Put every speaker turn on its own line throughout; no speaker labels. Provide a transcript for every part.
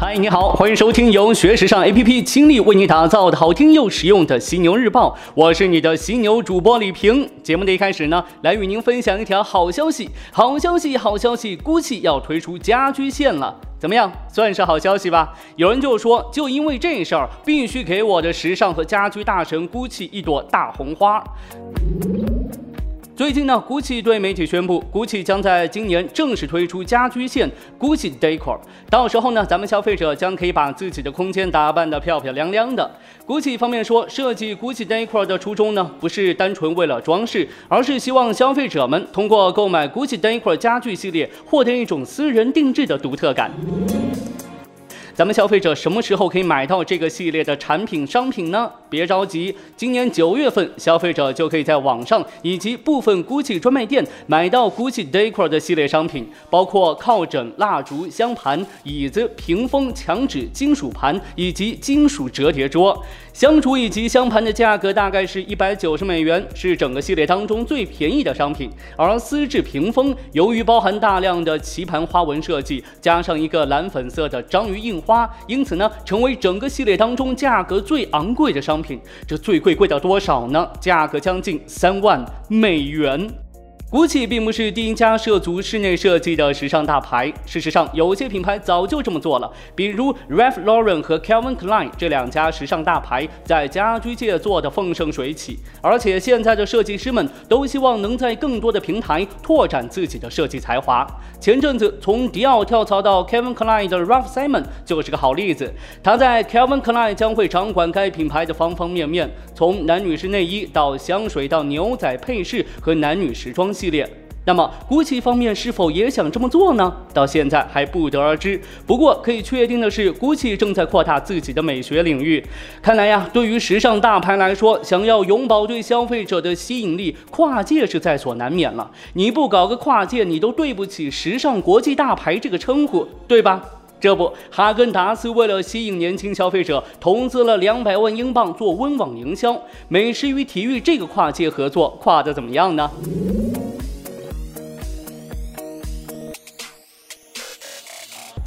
嗨，你好，欢迎收听由学时尚 APP 倾力为你打造的好听又实用的犀牛日报，我是你的犀牛主播李平。节目的一开始呢，来与您分享一条好消息，好消息，好消息，GUCCI 要推出家居线了，怎么样，算是好消息吧？有人就说，就因为这事儿，必须给我的时尚和家居大神 GUCCI 一朵大红花。最近呢，GUCCI 对媒体宣布，GUCCI 将在今年正式推出家居线 GUCCI Decor。到时候呢，咱们消费者将可以把自己的空间打扮得漂漂亮亮的。GUCCI 方面说，设计 GUCCI Decor 的初衷呢，不是单纯为了装饰，而是希望消费者们通过购买 GUCCI Decor 家具系列，获得一种私人定制的独特感。咱们消费者什么时候可以买到这个系列的产品商品呢？别着急，今年九月份，消费者就可以在网上以及部分 GUCCI 专卖店买到 GUCCI Decor 的系列商品，包括靠枕、蜡烛、香盘、椅子、屏风、墙纸、金属盘以及金属折叠桌。香烛以及香盘的价格大概是一百九十美元，是整个系列当中最便宜的商品。而丝质屏风由于包含大量的棋盘花纹设计，加上一个蓝粉色的章鱼印花，因此呢，成为整个系列当中价格最昂贵的商品。这最贵贵到多少呢？价格将近三万美元。GUCCI 并不是第一家涉足室内设计的时尚大牌。事实上，有些品牌早就这么做了，比如 Ralph Lauren 和 Calvin Klein 这两家时尚大牌在家居界做的风生水起。而且，现在的设计师们都希望能在更多的平台拓展自己的设计才华。前阵子，从迪奥跳槽到 Calvin Klein 的 Ralph Simon 就是个好例子。他在 Calvin Klein 将会掌管该品牌的方方面面，从男女士内衣到香水到牛仔配饰和男女时装。系列，那么 GUCCI 方面是否也想这么做呢？到现在还不得而知。不过可以确定的是，GUCCI 正在扩大自己的美学领域。看来呀，对于时尚大牌来说，想要永葆对消费者的吸引力，跨界是在所难免了。你不搞个跨界，你都对不起时尚国际大牌这个称呼，对吧？这不，哈根达斯为了吸引年轻消费者，投资了两百万英镑做温网营销。美食与体育这个跨界合作，跨得怎么样呢？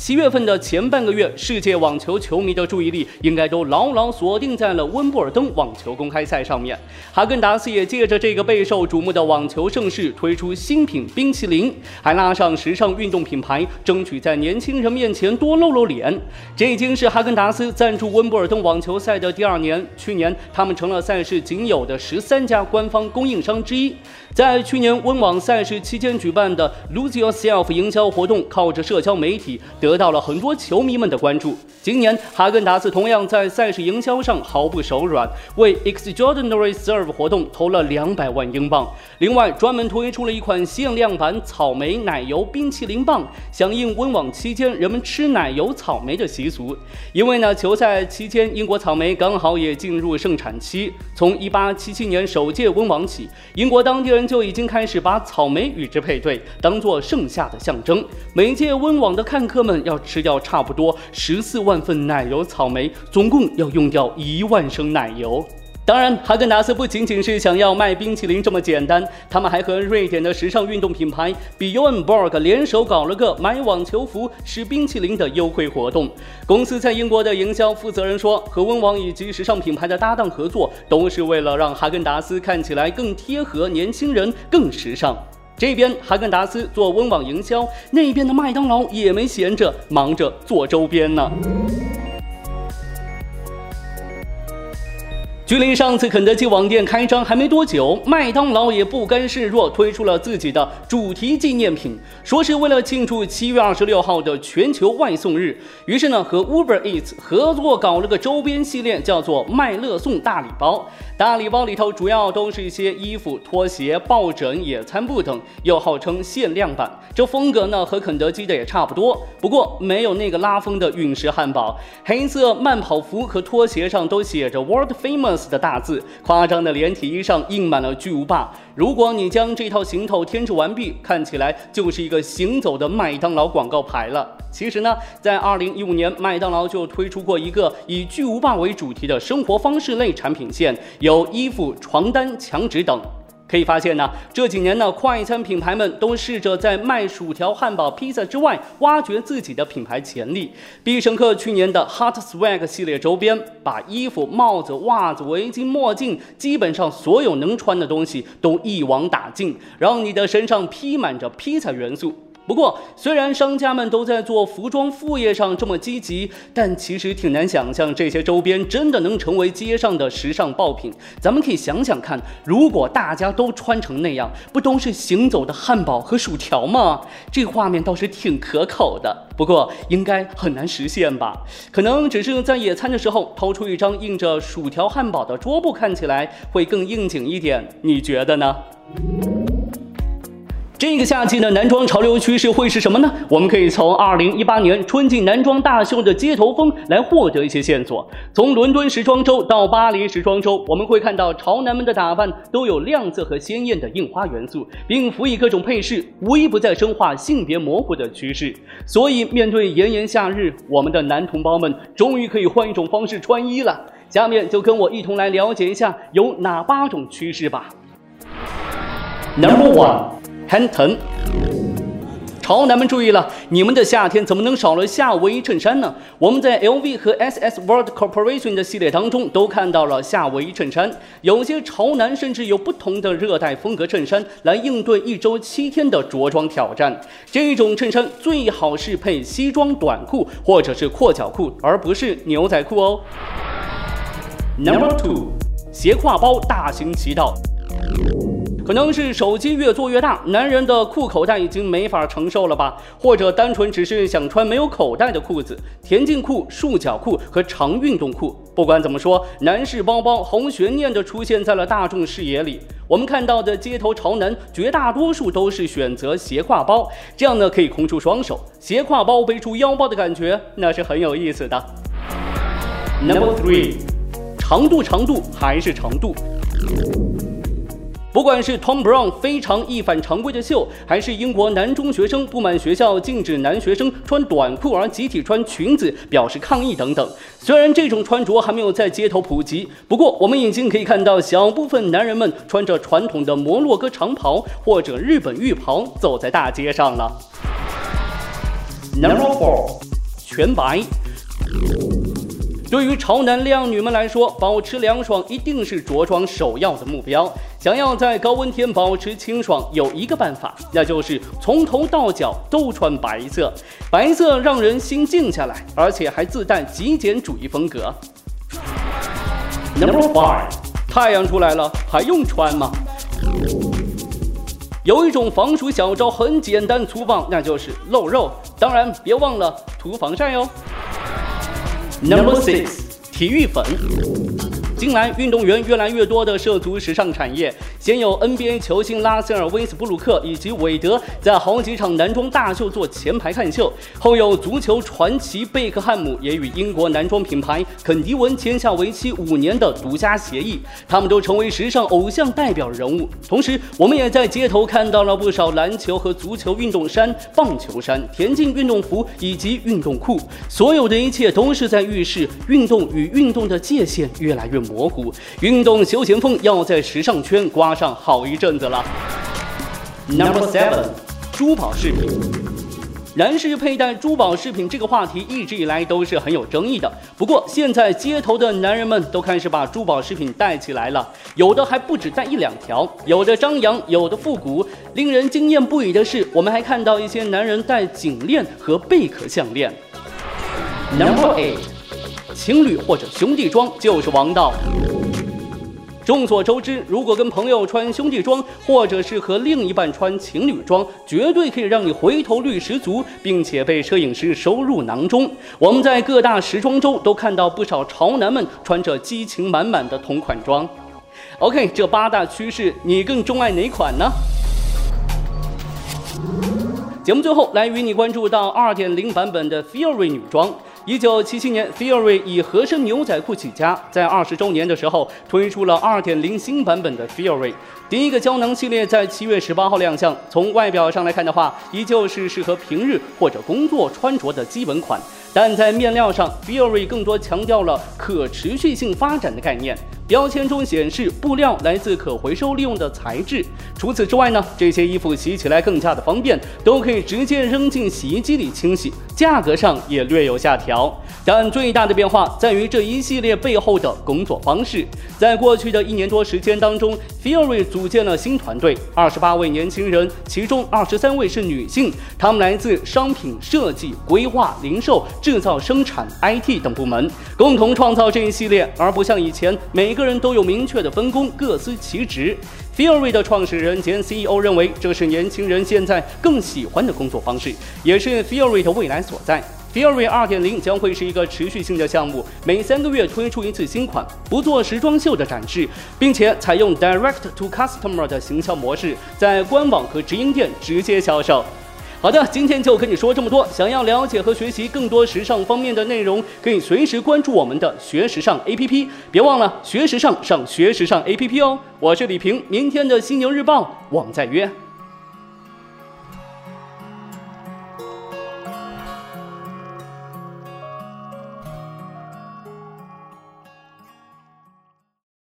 七月份的前半个月，世界网球球迷的注意力应该都牢牢锁定在了温布尔登网球公开赛上面。哈根达斯也借着这个备受瞩目的网球盛事，推出新品冰淇淋，还拉上时尚运动品牌，争取在年轻人面前多露露脸。这已经是哈根达斯赞助温布尔登网球赛的第二年。去年，他们成了赛事仅有的十三家官方供应商之一。在去年温网赛事期间举办的 Lose Yourself 营销活动，靠着社交媒体得。得到了很多球迷们的关注。今年，哈根达斯同样在赛事营销上毫不手软，为 Extraordinary Serve 活动投了两百万英镑。另外，专门推出了一款限量版草莓奶油冰淇淋棒，响应温网期间人们吃奶油草莓的习俗。因为呢，球赛期间英国草莓刚好也进入盛产期。从1877年首届温网起，英国当地人就已经开始把草莓与之配对，当做盛夏的象征。每届温网的看客们。要吃掉差不多十四万份奶油草莓，总共要用掉一万升奶油。当然，哈根达斯不仅仅是想要卖冰淇淋这么简单，他们还和瑞典的时尚运动品牌 Bjorn Borg 联手搞了个买网球服吃冰淇淋的优惠活动。公司在英国的营销负责人说，和温网以及时尚品牌的搭档合作，都是为了让哈根达斯看起来更贴合年轻人，更时尚。这边哈根达斯做温网营销，那边的麦当劳也没闲着，忙着做周边呢。距离上次肯德基网店开张还没多久，麦当劳也不甘示弱，推出了自己的主题纪念品，说是为了庆祝七月二十六号的全球外送日。于是呢，和 Uber Eats 合作搞了个周边系列，叫做麦乐送大礼包。大礼包里头主要都是一些衣服、拖鞋、抱枕、野餐布等，又号称限量版。这风格呢和肯德基的也差不多，不过没有那个拉风的陨石汉堡。黑色慢跑服和拖鞋上都写着 World Famous。的大字，夸张的连体衣上印满了巨无霸。如果你将这套行头添置完毕，看起来就是一个行走的麦当劳广告牌了。其实呢，在二零一五年，麦当劳就推出过一个以巨无霸为主题的生活方式类产品线，有衣服、床单、墙纸等。可以发现呢，这几年呢，快餐品牌们都试着在卖薯条、汉堡、披萨之外，挖掘自己的品牌潜力。必胜客去年的 Hot Swag 系列周边，把衣服、帽子、袜子、围巾、墨镜，基本上所有能穿的东西都一网打尽，让你的身上披满着披萨元素。不过，虽然商家们都在做服装副业上这么积极，但其实挺难想象这些周边真的能成为街上的时尚爆品。咱们可以想想看，如果大家都穿成那样，不都是行走的汉堡和薯条吗？这画面倒是挺可口的。不过，应该很难实现吧？可能只是在野餐的时候掏出一张印着薯条、汉堡的桌布，看起来会更应景一点。你觉得呢？这个夏季的男装潮流趋势会是什么呢？我们可以从2018年春季男装大秀的街头风来获得一些线索。从伦敦时装周到巴黎时装周，我们会看到潮男们的打扮都有亮色和鲜艳的印花元素，并辅以各种配饰，无一不在深化性别模糊的趋势。所以，面对炎炎夏日，我们的男同胞们终于可以换一种方式穿衣了。下面就跟我一同来了解一下有哪八种趋势吧。Number one。很疼，潮男们注意了，你们的夏天怎么能少了夏威夷衬衫呢？我们在 LV 和 SS World Corporation 的系列当中都看到了夏威夷衬衫，有些潮男甚至有不同的热带风格衬衫来应对一周七天的着装挑战。这种衬衫最好是配西装短裤或者是阔脚裤，而不是牛仔裤哦。Number two，斜挎包大行其道。可能是手机越做越大，男人的裤口袋已经没法承受了吧？或者单纯只是想穿没有口袋的裤子，田径裤、束脚裤和长运动裤。不管怎么说，男士包包红悬念的出现在了大众视野里。我们看到的街头潮男，绝大多数都是选择斜挎包，这样呢可以空出双手，斜挎包背出腰包的感觉，那是很有意思的。Number three，长度长度还是长度。不管是 Tom Brown 非常一反常规的秀，还是英国男中学生不满学校禁止男学生穿短裤而集体穿裙子表示抗议等等，虽然这种穿着还没有在街头普及，不过我们已经可以看到小部分男人们穿着传统的摩洛哥长袍或者日本浴袍走在大街上了。Number four，全白。对于潮男靓女们来说，保持凉爽一定是着装首要的目标。想要在高温天保持清爽，有一个办法，那就是从头到脚都穿白色。白色让人心静下来，而且还自带极简主义风格。Number five，太阳出来了，还用穿吗？有一种防暑小招很简单粗暴，那就是露肉。当然，别忘了涂防晒哦。Number six，体育粉。 近来，运动员越来越多的涉足时尚产业。先有 NBA 球星拉塞尔·威斯布鲁克以及韦德在好几场男装大秀做前排看秀，后有足球传奇贝克汉姆也与英国男装品牌肯迪文签下为期五年的独家协议，他们都成为时尚偶像代表人物。同时，我们也在街头看到了不少篮球和足球运动衫、棒球衫、田径运动服以及运动裤，所有的一切都是在预示运动与运动的界限越来越模蘑菇，运动休闲风要在时尚圈刮。上好一阵子了。Number seven，珠宝饰品。男士佩戴珠宝饰品这个话题一直以来都是很有争议的。不过现在街头的男人们都开始把珠宝饰品戴起来了，有的还不止戴一两条，有的张扬，有的复古。令人惊艳不已的是，我们还看到一些男人戴颈链和贝壳项链。Number eight，情侣或者兄弟装就是王道。众所周知，如果跟朋友穿兄弟装，或者是和另一半穿情侣装，绝对可以让你回头率十足，并且被摄影师收入囊中。我们在各大时装周都看到不少潮男们穿着激情满满的同款装。OK，这八大趋势，你更钟爱哪款呢？节目最后来与你关注到二点零版本的 Fury 女装。一九七七年，Fury 以合身牛仔裤起家，在二十周年的时候推出了二点零新版本的 Fury。第一个胶囊系列在七月十八号亮相，从外表上来看的话，依旧是适合平日或者工作穿着的基本款。但在面料上，Fury 更多强调了可持续性发展的概念。标签中显示布料来自可回收利用的材质。除此之外呢，这些衣服洗起来更加的方便，都可以直接扔进洗衣机里清洗。价格上也略有下调，但最大的变化在于这一系列背后的工作方式。在过去的一年多时间当中，Fury 组组建了新团队，二十八位年轻人，其中二十三位是女性，她们来自商品设计、规划、零售。制造、生产、IT 等部门共同创造这一系列，而不像以前每个人都有明确的分工，各司其职。Fury 的创始人兼 CEO 认为，这是年轻人现在更喜欢的工作方式，也是 Fury 的未来所在。Fury 2.0将会是一个持续性的项目，每三个月推出一次新款，不做时装秀的展示，并且采用 Direct to Customer 的行销模式，在官网和直营店直接销售。好的，今天就跟你说这么多。想要了解和学习更多时尚方面的内容，可以随时关注我们的学时尚 APP。别忘了学时尚上学时尚 APP 哦。我是李平，明天的犀牛日报，我们再约。